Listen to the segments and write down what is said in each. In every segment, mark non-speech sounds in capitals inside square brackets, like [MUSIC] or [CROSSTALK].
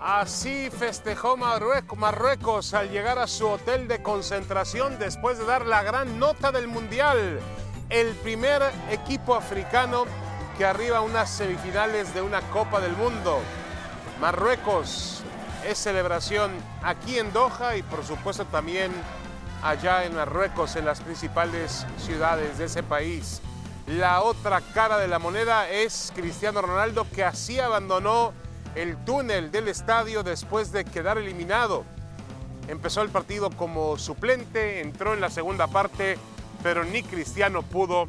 Así festejó Marruecos al llegar a su hotel de concentración después de dar la gran nota del Mundial. El primer equipo africano que arriba a unas semifinales de una Copa del Mundo. Marruecos es celebración aquí en Doha y por supuesto también allá en Marruecos, en las principales ciudades de ese país. La otra cara de la moneda es Cristiano Ronaldo que así abandonó el túnel del estadio después de quedar eliminado. Empezó el partido como suplente, entró en la segunda parte, pero ni Cristiano pudo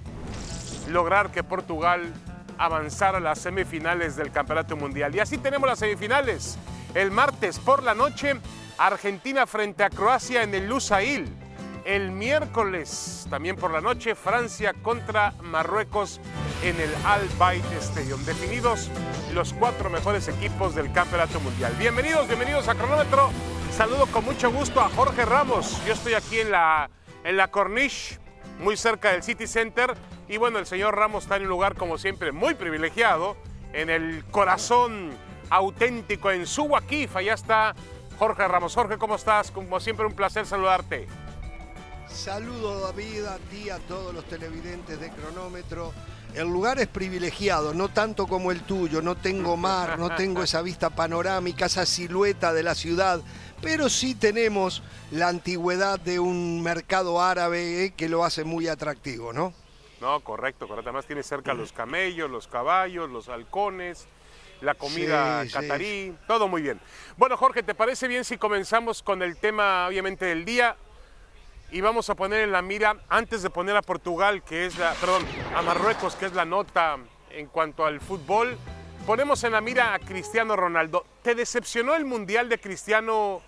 lograr que Portugal avanzara a las semifinales del Campeonato Mundial. Y así tenemos las semifinales. El martes por la noche, Argentina frente a Croacia en el Lusail. El miércoles, también por la noche, Francia contra Marruecos en el Al Bayt Stadium. Definidos los cuatro mejores equipos del Campeonato Mundial. Bienvenidos, bienvenidos a Cronómetro. Saludo con mucho gusto a Jorge Ramos. Yo estoy aquí en la, en la Corniche, muy cerca del City Center. Y bueno, el señor Ramos está en un lugar, como siempre, muy privilegiado, en el corazón auténtico, en Subuakif. Allá está Jorge Ramos. Jorge, ¿cómo estás? Como siempre, un placer saludarte. Saludo David, a ti, a todos los televidentes de cronómetro. El lugar es privilegiado, no tanto como el tuyo, no tengo mar, no tengo esa vista panorámica, esa silueta de la ciudad, pero sí tenemos la antigüedad de un mercado árabe eh, que lo hace muy atractivo, ¿no? No, correcto, correcto. Además tiene cerca los camellos, los caballos, los halcones, la comida catarí, todo muy bien. Bueno, Jorge, ¿te parece bien si comenzamos con el tema, obviamente, del día? Y vamos a poner en la mira, antes de poner a Portugal, que es la, perdón, a Marruecos, que es la nota en cuanto al fútbol, ponemos en la mira a Cristiano Ronaldo. ¿Te decepcionó el Mundial de Cristiano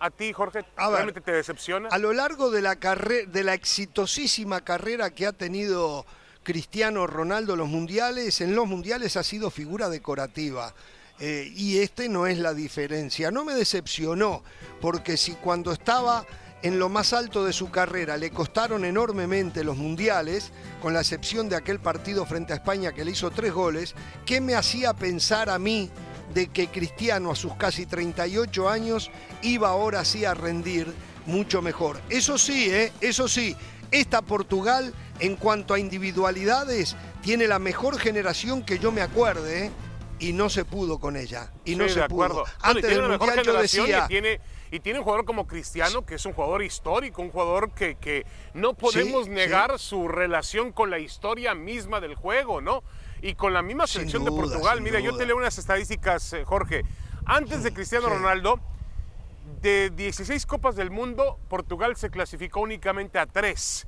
a ti, Jorge? ¿Realmente te decepciona? A lo largo de la, de la exitosísima carrera que ha tenido Cristiano Ronaldo en los mundiales, en los mundiales ha sido figura decorativa. Eh, y este no es la diferencia. No me decepcionó, porque si cuando estaba en lo más alto de su carrera. Le costaron enormemente los mundiales, con la excepción de aquel partido frente a España que le hizo tres goles. ¿Qué me hacía pensar a mí de que Cristiano a sus casi 38 años iba ahora sí a rendir mucho mejor? Eso sí, ¿eh? eso sí, esta Portugal en cuanto a individualidades tiene la mejor generación que yo me acuerde, ¿eh? Y no se pudo con ella. Y no se pudo. Antes del mundial yo decía. tiene y tiene un jugador como Cristiano, que es un jugador histórico, un jugador que, que no podemos negar su relación con la historia misma del juego, ¿no? Y con la misma selección de Portugal. Mira, yo te leo unas estadísticas, eh, Jorge. Antes de Cristiano Ronaldo, de 16 Copas del Mundo, Portugal se clasificó únicamente a 3.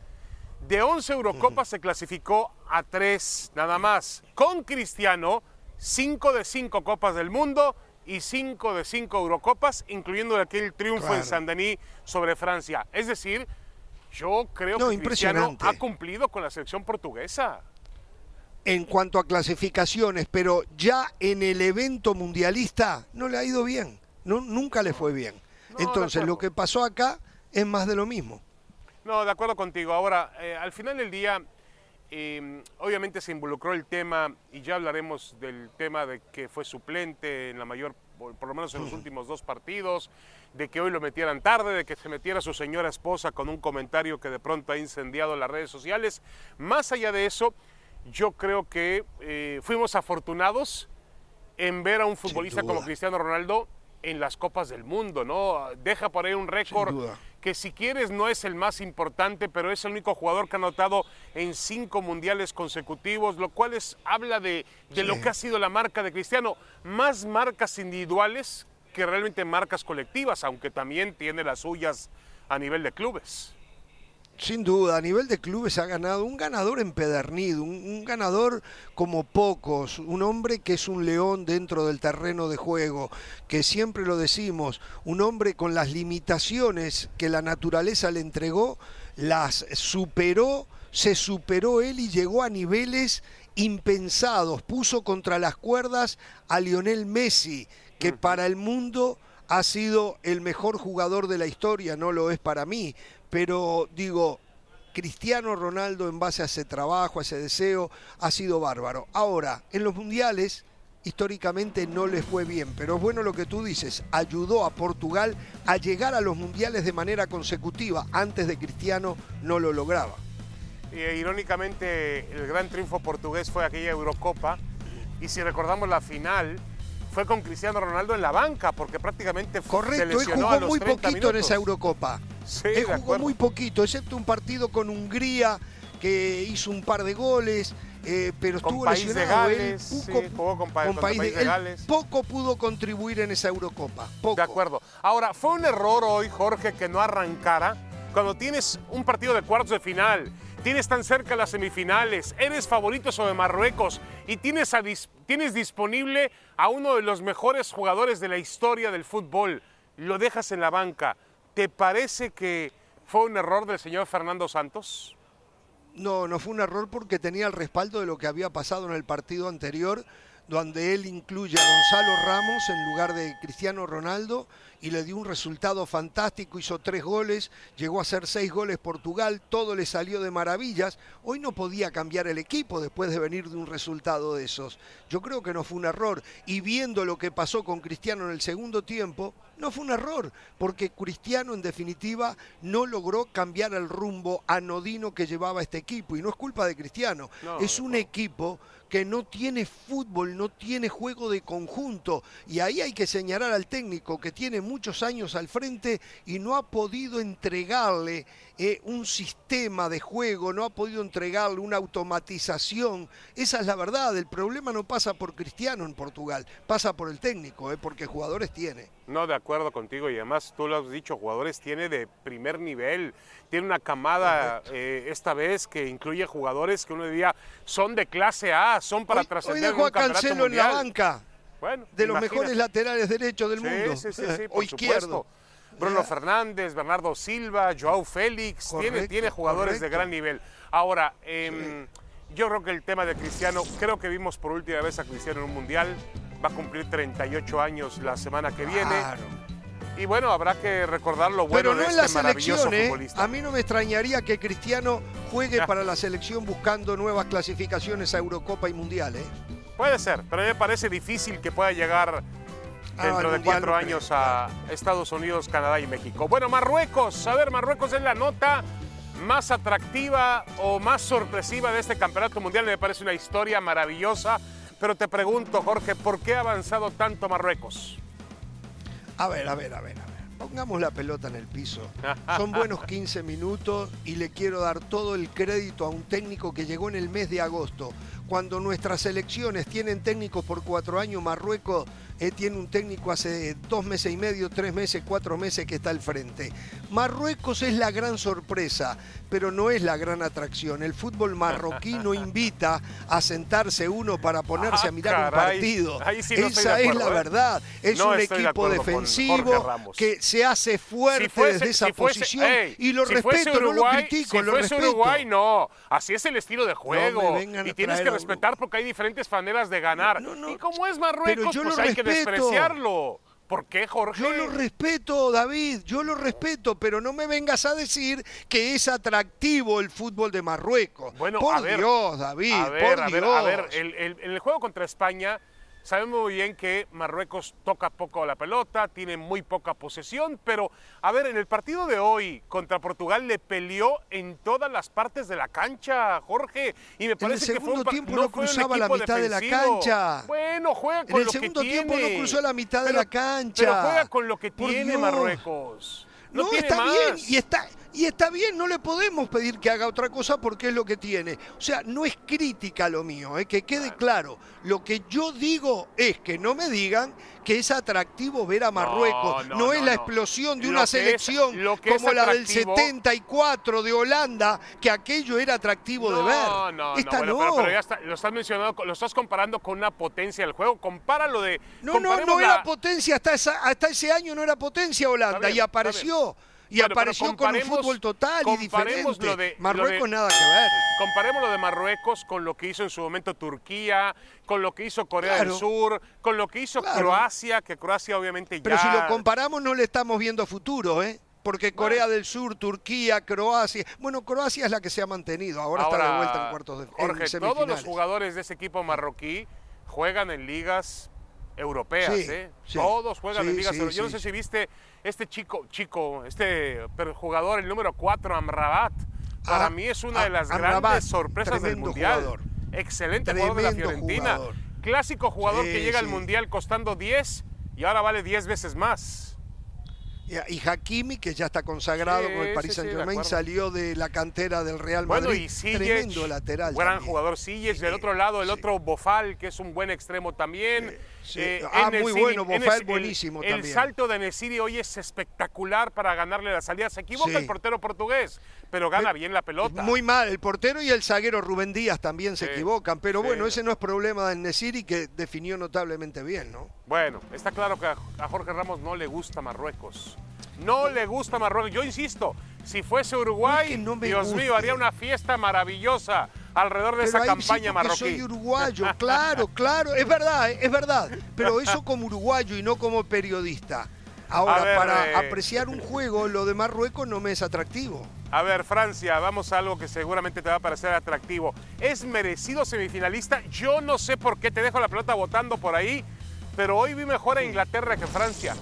De 11 Eurocopas se clasificó a 3 nada más. Con Cristiano, 5 de 5 Copas del Mundo, y 5 de 5 Eurocopas, incluyendo aquel triunfo en Saint-Denis sobre Francia. Es decir, yo creo que Cristiano ha cumplido con la selección portuguesa. En cuanto a clasificaciones, pero ya en el evento mundialista no le ha ido bien, no, nunca le fue bien. Entonces, lo que pasó acá es más de lo mismo. No, de acuerdo contigo. Ahora, eh, al final del día, Em, obviamente se involucró el tema, y ya hablaremos del tema de que fue suplente en la mayor, por lo menos en los últimos dos partidos, de que hoy lo metieran tarde, de que se metiera su señora esposa con un comentario que de pronto ha incendiado las redes sociales. Más allá de eso, yo creo que eh, fuimos afortunados en ver a un futbolista como Cristiano Ronaldo en las Copas del Mundo, ¿no? Deja por ahí un récord que si quieres no es el más importante, pero es el único jugador que ha anotado en cinco mundiales consecutivos, lo cual es, habla de, de lo que ha sido la marca de Cristiano. Más marcas individuales que realmente marcas colectivas, aunque también tiene las suyas a nivel de clubes. Sin duda, a nivel de clubes ha ganado un ganador empedernido, un, ganador como pocos, un hombre que es un león dentro del terreno de juego, que siempre lo decimos, un hombre con las limitaciones que la naturaleza le entregó, las superó, se superó él y llegó a niveles impensados, puso contra las cuerdas a Lionel Messi, que para el mundo ha sido el mejor jugador de la historia, no lo es para mí, pero digo, Cristiano Ronaldo en base a ese trabajo, a ese deseo, ha sido bárbaro. Ahora, en los mundiales, históricamente no les fue bien, pero es bueno lo que tú dices, ayudó a Portugal a llegar a los mundiales de manera consecutiva, antes de Cristiano no lo lograba. Eh, irónicamente, el gran triunfo portugués fue aquella Eurocopa, y si recordamos la final, fue con Cristiano Ronaldo en la banca, porque prácticamente Correcto, se él jugó a los muy 30 poquito en esa Eurocopa. Sí, él de jugó muy poquito, excepto un partido con Hungría que hizo un par de goles, eh, pero Con estuvo País de lesionado. él Gales, sí, poco- jugó con Pa- contra País de él Gales. Poco pudo contribuir en esa Eurocopa. Poco. De acuerdo. Ahora, fue un error hoy, Jorge, que no arrancara cuando tienes un partido de cuartos de final, tienes tan cerca las semifinales, eres favorito sobre Marruecos y tienes, tienes disponible a uno de los mejores jugadores de la historia del fútbol, lo dejas en la banca. ¿Te parece que fue un error del señor Fernando Santos? No, no fue un error porque tenía el respaldo de lo que había pasado en el partido anterior, donde él incluye a Gonzalo Ramos en lugar de Cristiano Ronaldo y le dio un resultado fantástico, hizo tres goles, llegó a hacer seis goles Portugal, todo le salió de maravillas. Hoy no podía cambiar el equipo después de venir de un resultado de esos. Yo creo que no fue un error. Y viendo lo que pasó con Cristiano en el segundo tiempo, no fue un error, porque Cristiano en definitiva no logró cambiar el rumbo anodino que llevaba este equipo. Y no es culpa de Cristiano, No, es un equipo que no tiene fútbol, no tiene juego de conjunto. Y ahí hay que señalar al técnico que tiene muchos años al frente y no ha podido entregarle eh, un sistema de juego, no ha podido entregarle una automatización. Esa es la verdad. El problema no pasa por Cristiano en Portugal, pasa por el técnico, eh, porque jugadores tiene. No, de acuerdo contigo y además tú lo has dicho, jugadores tiene de primer nivel, tiene una camada eh, esta vez que incluye jugadores que uno diría son de clase A, son para hoy, hoy trascender en dejó a Cancelo en la banca, Bueno, de los imagínate. mejores laterales derechos del Sí, mundo. Sí, sí, sí, [LAUGHS] o izquierdo. supuesto. Bruno Fernández, Bernardo Silva, Joao Félix, tiene, Correcto, tiene jugadores de gran nivel. Ahora, em, yo creo que el tema de Cristiano, creo que vimos por última vez a Cristiano en un mundial, va a cumplir 38 años la semana que viene. Claro. Y bueno, habrá que recordar lo bueno Pero no de en este la maravilloso selección, ¿eh? futbolista. A mí no me extrañaría que Cristiano juegue Ya. [LAUGHS] para la selección buscando nuevas clasificaciones a Eurocopa y Mundial, ¿eh? Puede ser, pero a mí me parece difícil que pueda llegar Ah, dentro de cuatro años a Estados Unidos, Canadá y México. Bueno, Marruecos, a ver, Marruecos es la nota más atractiva o más sorpresiva de este campeonato mundial. Me parece una historia maravillosa, pero te pregunto, Jorge, ¿por qué ha avanzado tanto Marruecos? A ver, a ver, a ver, a ver. Pongamos la pelota en el piso. [LAUGHS] Son buenos 15 minutos y le quiero dar todo el crédito a un técnico que llegó en el mes de agosto. Cuando nuestras selecciones tienen técnicos por cuatro años, Marruecos eh, tiene un técnico hace dos meses y medio, tres meses, cuatro meses que está al frente. Marruecos es la gran sorpresa, pero no es la gran atracción. El fútbol marroquí no [LAUGHS] invita a sentarse uno para ponerse Ah, a mirar un partido. Ahí sí no estoy Esa es la ¿eh? verdad. Es No un de equipo defensivo que se hace fuerte Si fuese- desde esa si fuese- posición ey, y lo si respeto, no lo critico, si lo fuese respeto. Uruguay, no. Así es el estilo de juego. y tienes que respetar porque hay diferentes maneras de ganar. No, no, y como es Marruecos, yo pues hay que despreciarlo. ¿Por qué, Jorge? Yo lo respeto, David, yo lo respeto, pero no me vengas a decir que es atractivo el fútbol de Marruecos. Bueno, por a ver, Dios, David, a ver, por a ver, Dios. a ver, el- el juego contra España sabemos muy bien que Marruecos toca poco la pelota, tiene muy poca posesión, pero a ver, en el partido de hoy contra Portugal le peleó en todas las partes de la cancha, Jorge, y me el parece que fue segundo un tiempo no no cruzaba la mitad de la cancha. Bueno, juega En con el lo que segundo tiempo no cruzó la mitad de la cancha. Pero juega con lo que Por tiene Dios. Marruecos. No, está más. bien, y está, y está bien, no le podemos pedir que haga otra cosa porque es lo que tiene. O sea, no es crítica lo mío, eh, que quede claro. Lo que yo digo es que no me digan que es atractivo ver a Marruecos. No, no, es no, la explosión de una selección lo que es como la del atractivo- 74 de Holanda, que aquello era atractivo de ver. No, no, Esta no, bueno, no. pero, pero ya está, lo estás mencionando, lo estás comparando con una potencia del juego. Compáralo de. No, no, no la- era potencia, hasta, esa- hasta ese año no era potencia Holanda bien, y apareció. Y Bueno, pero apareció con un fútbol total y diferente. lo de- lo Marruecos de- nada que ver. Comparemos lo de Marruecos con lo que hizo en su momento Turquía, con lo que hizo Corea Claro. del Sur, con lo que hizo Claro. Croacia, que Croacia obviamente Pero ya. si lo comparamos no le estamos viendo futuro, ¿eh? Porque Corea del Sur, Turquía, Croacia. Bueno, Croacia es la que se ha mantenido. Ahora, está de vuelta en cuartos de en Jorge, todos los jugadores de ese equipo marroquí juegan en ligas europeas, Sí, ¿eh? sí. Todos juegan Sí, en ligas europeas. Yo no sé si viste este chico, chico, este jugador, el número 4, Amrabat. Para Ah, mí es una ah, de las Amrabat, grandes sorpresas del Mundial. jugador. Excelente jugador de la Fiorentina. jugador. Clásico jugador Sí, que llega al. Mundial costando 10 y ahora vale 10 veces más. Y Hakimi, que ya está consagrado Sí, con el Paris Saint-Germain, acuerdo. salió de la cantera del Real Bueno, Madrid. y Ziyech, Tremendo lateral. gran también. jugador Ziyech. Del otro lado, el otro Bofal, que es un buen extremo también. Sí. Eh, Ah, muy bueno, Bofal, el- buenísimo El también. salto de Nesiri hoy es espectacular para ganarle la salida. Se equivoca Sí. el portero portugués, pero gana bien la pelota. Muy mal, el portero y el zaguero Rubén Díaz también se Sí, equivocan, pero bueno, ese no es problema del Nesiri que definió notablemente bien, ¿no? Bueno, está claro que a Jorge Ramos no le gusta Marruecos. No le gusta Marruecos. Yo insisto, si fuese Uruguay, No es que no me Dios mío, haría una fiesta maravillosa alrededor de Pero esa campaña marroquí. soy uruguayo, claro, claro, es verdad, eh, es verdad, pero eso como uruguayo y no como periodista. Ahora, ver, para eh. apreciar un juego, lo de Marruecos no me es atractivo. A ver, Francia, vamos a algo que seguramente te va a parecer atractivo. ¿Es merecido semifinalista? Yo no sé por qué te dejo la pelota votando por ahí, pero hoy vi mejor a Inglaterra que Francia.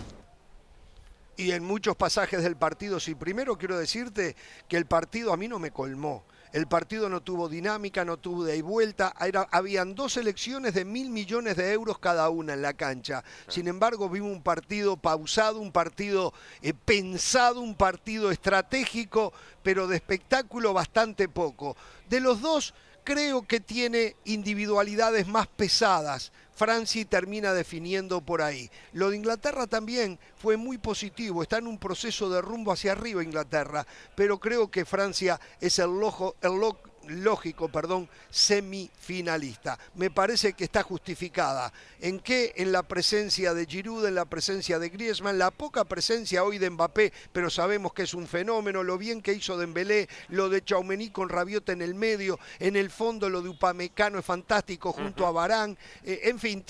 Y en muchos pasajes del partido. Sí, primero quiero decirte que el partido a mí no me colmó. El partido no tuvo dinámica, no tuvo de y vuelta. Era- habían dos selecciones de mil millones de euros cada una en la cancha. Sin embargo, vimos un partido pausado, un partido eh, pensado, un partido estratégico, pero de espectáculo bastante poco. De los dos, creo que tiene individualidades más pesadas. Francia termina definiendo por ahí. Lo de Inglaterra también fue muy positivo, está en un proceso de rumbo hacia arriba Inglaterra, pero creo que Francia es el, lojo- el lo- lógico perdón, semifinalista. Me parece que está justificada. ¿En qué? En la presencia de Giroud, en la presencia de Griezmann, la poca presencia hoy de Mbappé, pero sabemos que es un fenómeno, lo bien que hizo Dembélé, lo de Chaumení con Rabiot en el medio, en el fondo lo de Upamecano es fantástico junto a Barán, eh, en fin,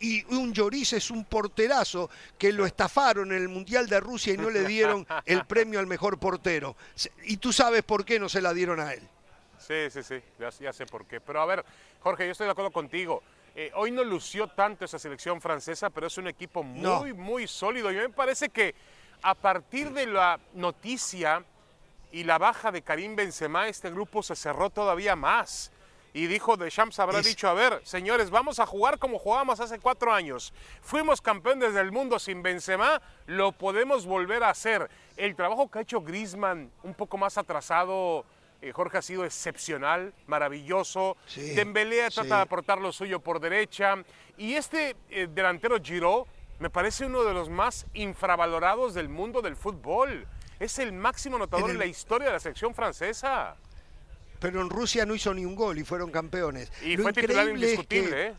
y un Lloris es un porterazo que lo estafaron en el Mundial de Rusia y no le dieron [LAUGHS] el premio al mejor portero. Y tú sabes por qué no se la dieron a él. Sí, sí, sí, ya, ya sé por qué. Pero a ver, Jorge, yo estoy de acuerdo contigo. Eh, hoy no lució tanto esa selección francesa, pero es un equipo muy, No. muy sólido. Y me parece que a partir de la noticia y la baja de Karim Benzema, este grupo se cerró todavía más. Y dijo Deschamps habrá Es- dicho, a ver, señores, vamos a jugar como jugábamos hace cuatro años. Fuimos campeones del mundo sin Benzema, lo podemos volver a hacer. El trabajo que ha hecho Griezmann, un poco más atrasado, eh, Jorge ha sido excepcional, maravilloso. Sí, Dembélé trata sí. de aportar lo suyo por derecha. Y este eh, delantero Giroud me parece uno de los más infravalorados del mundo del fútbol. Es el máximo anotador en, la historia de la selección francesa. Pero en Rusia no hizo ni un gol y fueron campeones. Y Lo fue titular es indiscutible, que- ¿eh?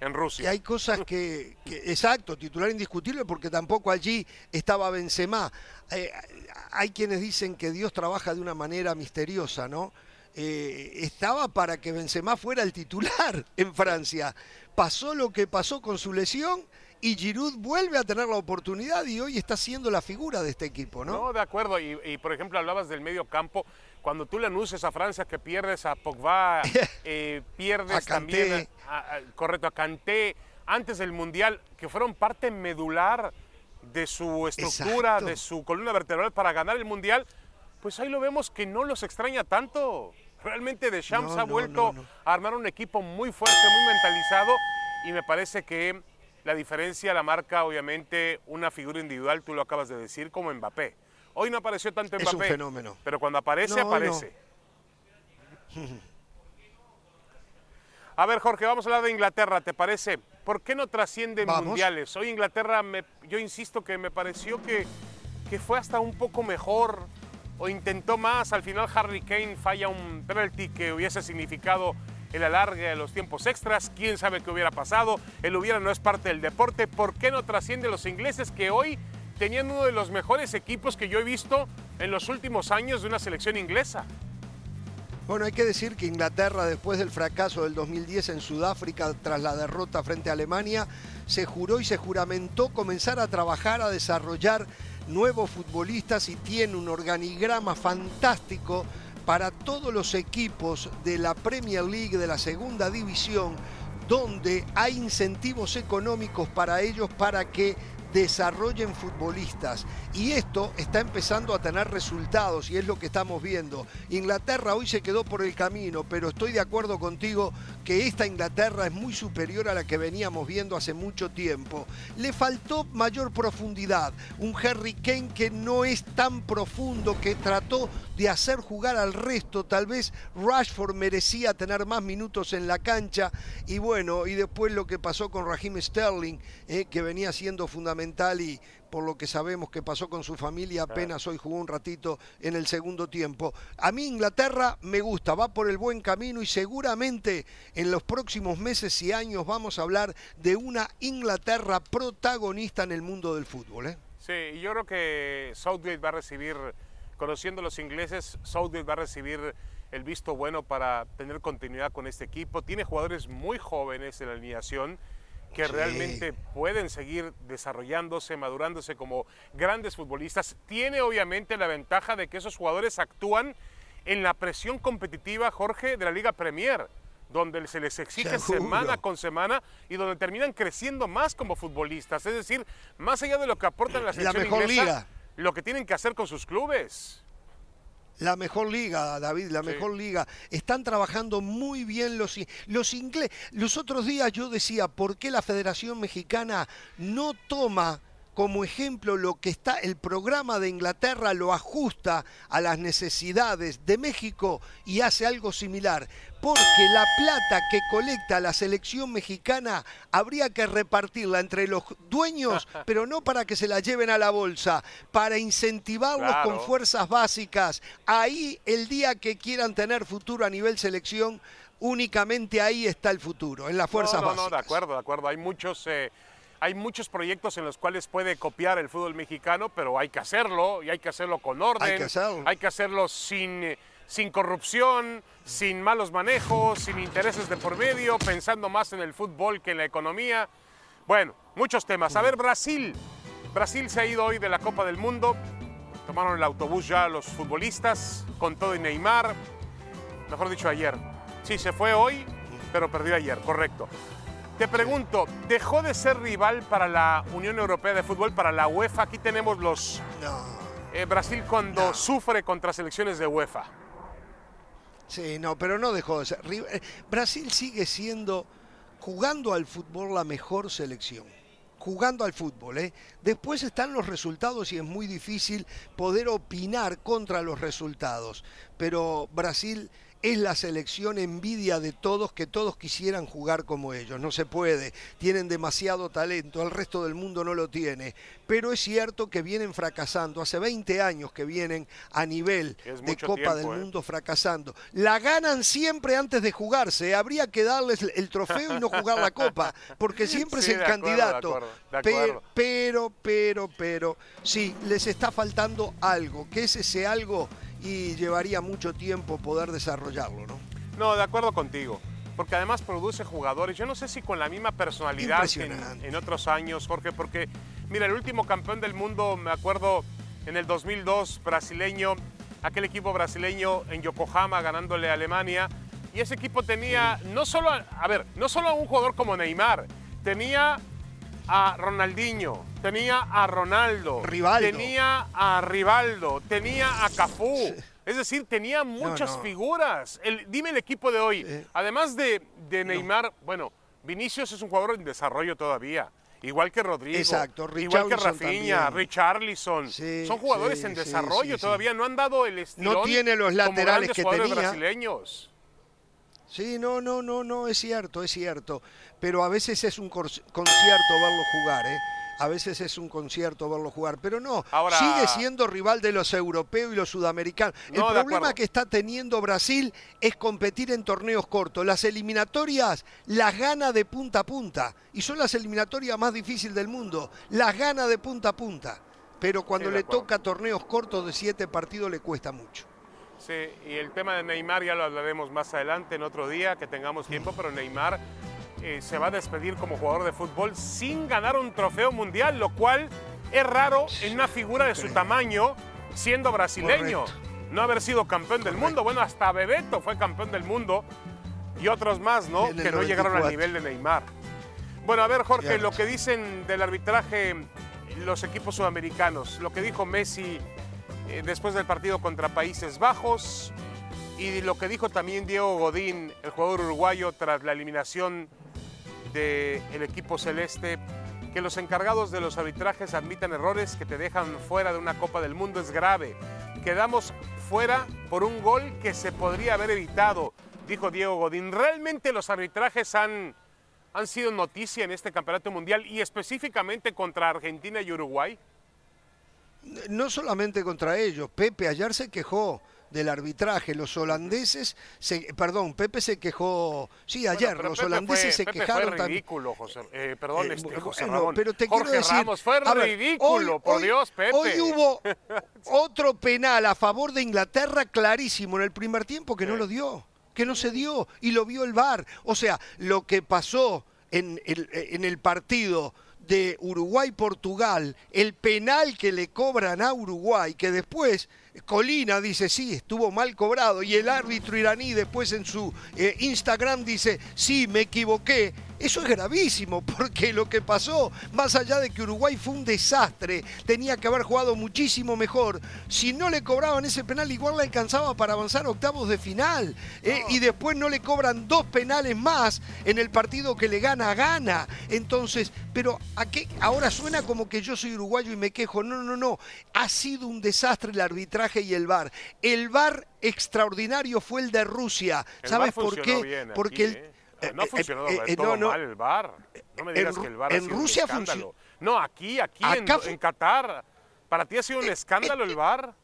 En Rusia. Y hay cosas que, que- exacto, titular indiscutible porque tampoco allí estaba Benzema. Eh, hay quienes dicen que Dios trabaja de una manera misteriosa, ¿no? Eh, estaba para que Benzema fuera el titular en Francia. Pasó lo que pasó con su lesión y Giroud vuelve a tener la oportunidad y hoy está siendo la figura de este equipo, ¿no? No, de acuerdo. Y, y, por ejemplo, hablabas del medio campo. Cuando tú le anuncias a Francia que pierdes a Pogba, [LAUGHS] eh, pierdes A también, a- a- correcto, a Kanté, antes del Mundial, que fueron parte medular de su estructura, Exacto. de su columna vertebral para ganar el Mundial, pues ahí lo vemos que no los extraña tanto. Realmente Deschamps No, ha vuelto no, no. a armar un equipo muy fuerte, muy mentalizado y me parece que la diferencia la marca obviamente una figura individual, tú lo acabas de decir, como Mbappé. Hoy no apareció tanto Es Mbappé, un fenómeno. pero cuando aparece, No, no. aparece. A ver, Jorge, vamos a hablar de Inglaterra, ¿te parece? ¿Por qué no trascienden Vamos. mundiales? Hoy Inglaterra, me- yo insisto que me pareció que, que fue hasta un poco mejor o intentó más. Al final Harry Kane falla un penalti que hubiese significado el alargue de los tiempos extras. ¿Quién sabe qué hubiera pasado? El hubiera no es parte del deporte. ¿Por qué no trascienden los ingleses que hoy tenían uno de los mejores equipos que yo he visto en los últimos años de una selección inglesa? Bueno, hay que decir que Inglaterra, después del fracaso del 2010 en Sudáfrica tras la derrota frente a Alemania, se juró y se juramentó comenzar a trabajar, a desarrollar nuevos futbolistas y tiene un organigrama fantástico para todos los equipos de la Premier League, de la segunda división. donde hay incentivos económicos para ellos para que desarrollen futbolistas. Y esto está empezando a tener resultados y es lo que estamos viendo. Inglaterra hoy se quedó por el camino, pero estoy de acuerdo contigo que esta Inglaterra es muy superior a la que veníamos viendo hace mucho tiempo. Le faltó mayor profundidad. Un Harry Kane que no es tan profundo, que trató de hacer jugar al resto. Tal vez Rashford merecía tener más minutos en la cancha. Y bueno, y después lo que pasó con Raheem Sterling, eh, que venía siendo fundamental y por lo que sabemos que pasó con su familia, apenas hoy jugó un ratito en el segundo tiempo. A mí Inglaterra me gusta, va por el buen camino y seguramente en los próximos meses y años vamos a hablar de una Inglaterra protagonista en el mundo del fútbol. ¿eh? Sí, yo creo que Southgate va a recibir, conociendo a los ingleses, Southgate va a recibir el visto bueno para tener continuidad con este equipo. Tiene jugadores muy jóvenes en la alineación que realmente pueden seguir desarrollándose, madurándose como grandes futbolistas. Tiene obviamente la ventaja de que esos jugadores actúan en la presión competitiva, Jorge, de la Liga Premier, donde se les exige semana con semana y donde terminan creciendo más como futbolistas. Es decir, más allá de lo que aportan la selección la mejor liga. lo que tienen que hacer con sus clubes la mejor liga, David, la mejor liga. Están trabajando muy bien los, los ingleses. Los otros días yo decía, ¿por qué la Federación Mexicana no toma como ejemplo lo que está, el programa de Inglaterra lo ajusta a las necesidades de México y hace algo similar. Porque la plata que colecta la selección mexicana habría que repartirla entre los dueños, [LAUGHS] pero no para que se la lleven a la bolsa, para incentivarlos con fuerzas básicas. Ahí el día que quieran tener futuro a nivel selección, únicamente ahí está el futuro, en las fuerzas no, no, No, de acuerdo, de acuerdo. Hay muchos... Eh, hay muchos proyectos en los cuales puede copiar el fútbol mexicano, pero hay que hacerlo y hay que hacerlo con orden. Hay que hacerlo, hay que hacerlo sin, sin corrupción, sin malos manejos, sin intereses de por medio, pensando más en el fútbol que en la economía. Bueno, muchos temas. A ver, Brasil. Brasil se ha ido hoy de la Copa del Mundo. Tomaron el autobús ya los futbolistas, con todo y Neymar. Mejor dicho, ayer. Sí, se fue hoy, pero perdió ayer, correcto. Te pregunto, ¿dejó de ser rival para la Unión Europea de Fútbol, para la UEFA? Aquí tenemos los... Eh, Brasil cuando sufre contra selecciones de UEFA. Sí, no, pero no dejó de ser. Eh, Brasil sigue siendo, jugando al fútbol, la mejor selección jugando al fútbol. ¿eh? Después están los resultados y es muy difícil poder opinar contra los resultados. Pero Brasil es la selección envidia de todos, que todos quisieran jugar como ellos. No se puede, tienen demasiado talento, el resto del mundo no lo tiene. Pero es cierto que vienen fracasando, hace 20 años que vienen a nivel de Copa del ¿eh? Mundo fracasando. La ganan siempre antes de jugarse, habría que darles el trofeo y no jugar la Copa, porque siempre es el candidato. pero, pero, pero, pero, sí, les está faltando algo, que es ese algo y llevaría mucho tiempo poder desarrollarlo, ¿no? No, de acuerdo contigo, porque además produce jugadores, yo no sé si con la misma personalidad en, en, otros años, Jorge, porque mira, el último campeón del mundo, me acuerdo en el 2002, brasileño, aquel equipo brasileño en Yokohama ganándole a Alemania, y ese equipo tenía no solo, a ver, no solo a un jugador como Neymar, tenía a Ronaldinho, tenía a Ronaldo, tenía a Rivaldo, tenía a Cafú. Es decir, tenía muchas figuras. dime el equipo de hoy. Además de, Neymar, bueno, Vinicius es un jugador en desarrollo todavía. Igual que Rodrigo, Exacto, igual que Rafinha, Richarlison. Son jugadores en desarrollo todavía. No han dado el estilo. No tiene los laterales que tenía. brasileños. Sí, no, no, no, no, es cierto, es cierto. Pero a veces es un concierto verlo jugar, ¿eh? A veces es un concierto verlo jugar, pero no, sigue siendo rival de los europeos y los sudamericanos. El problema que está teniendo Brasil es competir en torneos cortos. Las eliminatorias las gana de punta a punta y son las eliminatorias más difíciles del mundo. Las gana de punta a punta. Pero cuando le toca torneos cortos de siete partidos le cuesta mucho. Sí, y el tema de Neymar ya lo hablaremos más adelante en otro día, que tengamos tiempo, pero Neymar eh, se va a despedir como jugador de fútbol sin ganar un trofeo mundial, lo cual es raro en una figura de su tamaño siendo brasileño. No haber sido campeón del mundo. Bueno, hasta Bebeto fue campeón del mundo Y otros más, ¿no? Que no llegaron al nivel de Neymar. Bueno, a ver, Jorge, lo que dicen del arbitraje los equipos sudamericanos, lo que dijo Messi eh, después del partido contra Países Bajos y lo que dijo también Diego Godín, el jugador uruguayo, tras la eliminación del equipo celeste, que los encargados de los arbitrajes admitan errores que te dejan fuera de una Copa del Mundo es grave. Quedamos fuera por un gol que se podría haber evitado, dijo Diego Godín. ¿Realmente los arbitrajes han, han sido noticia en este campeonato mundial y específicamente contra Argentina y Uruguay? No solamente contra ellos, Pepe ayer se quejó del arbitraje. Los holandeses, se, perdón, Pepe se quejó, sí, ayer, los holandeses se quejaron fue ridículo, José, eh, perdón, eh, este, José Ramón. pero te quiero decir, Ramos, fue ridículo, por Dios, Pepe. Hoy hubo otro penal a favor de Inglaterra clarísimo en el primer tiempo que no lo dio, que no se dio y lo vio el VAR. O sea, lo que pasó en el, en el partido de Uruguay-Portugal, el penal que le cobran a Uruguay, que después Colina dice, sí, estuvo mal cobrado, y el árbitro iraní después en su eh, Instagram dice, sí, me equivoqué, eso es gravísimo, [LAUGHS] porque lo que pasó, más allá de que Uruguay fue un desastre, tenía que haber jugado muchísimo mejor. Si no le cobraban ese penal, igual le alcanzaba para avanzar a octavos de final. ¿eh? Y después no le cobran dos penales más en el partido que le gana, gana. Entonces, pero ¿a qué? ahora suena como que yo soy uruguayo y me quejo. No, no, no. Ha sido un desastre el arbitraje y el VAR. El VAR extraordinario fue el de Rusia. ¿Sabes por qué? Porque el, ¿eh? No ha eh, funcionado eh, eh, todo mal el VAR. No me digas que el VAR en ha sido Rusia un escándalo. No, aquí, aquí, en, en, Qatar. ¿Para ti ha sido un escándalo el VAR?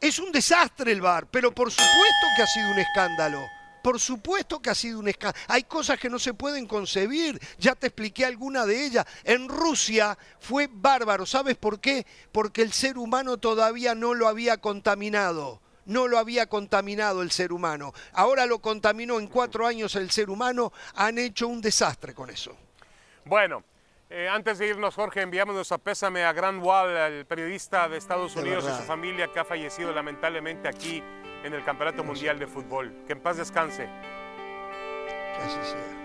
Es un desastre el VAR, pero por supuesto que ha sido un escándalo. Por supuesto que ha sido un escándalo. Hay cosas que no se pueden concebir. Ya te expliqué alguna de ellas. En Rusia fue bárbaro. ¿Sabes por qué? Porque el ser humano todavía no lo había contaminado no lo había contaminado el ser humano. Ahora lo contaminó en cuatro años el ser humano, han hecho un desastre con eso. Bueno, eh, antes de irnos, Jorge, enviamos nuestro pésame a Grant Wall, el periodista de Estados Unidos y su familia que ha fallecido lamentablemente aquí en el Campeonato Mundial de Fútbol. Que en paz descanse. Así sea.